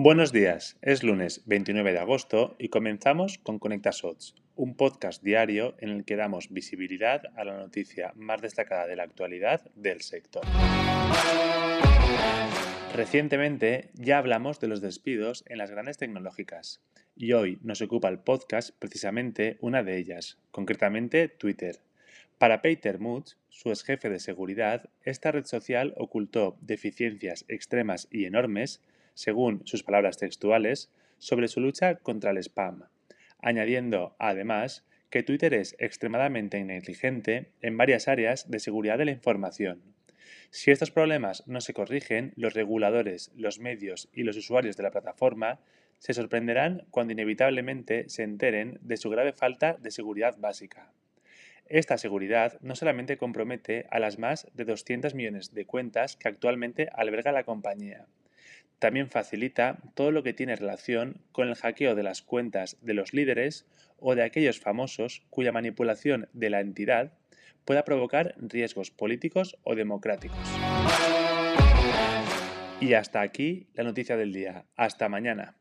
Buenos días, es lunes 29 de agosto y comenzamos con Conecta Shots, un podcast diario en el que damos visibilidad a la noticia más destacada de la actualidad del sector. Recientemente ya hablamos de los despidos en las grandes tecnológicas y hoy nos ocupa el podcast precisamente una de ellas, concretamente Twitter. Para Peter Mutz, su ex jefe de seguridad, esta red social ocultó deficiencias extremas y enormes según sus palabras textuales, sobre su lucha contra el spam, añadiendo, además, que Twitter es extremadamente negligente en varias áreas de seguridad de la información. Si estos problemas no se corrigen, los reguladores, los medios y los usuarios de la plataforma se sorprenderán cuando inevitablemente se enteren de su grave falta de seguridad básica. Esta seguridad no solamente compromete a las más de 200 millones de cuentas que actualmente alberga la compañía, también facilita todo lo que tiene relación con el hackeo de las cuentas de los líderes o de aquellos famosos cuya manipulación de la entidad pueda provocar riesgos políticos o democráticos. Y hasta aquí la noticia del día. Hasta mañana.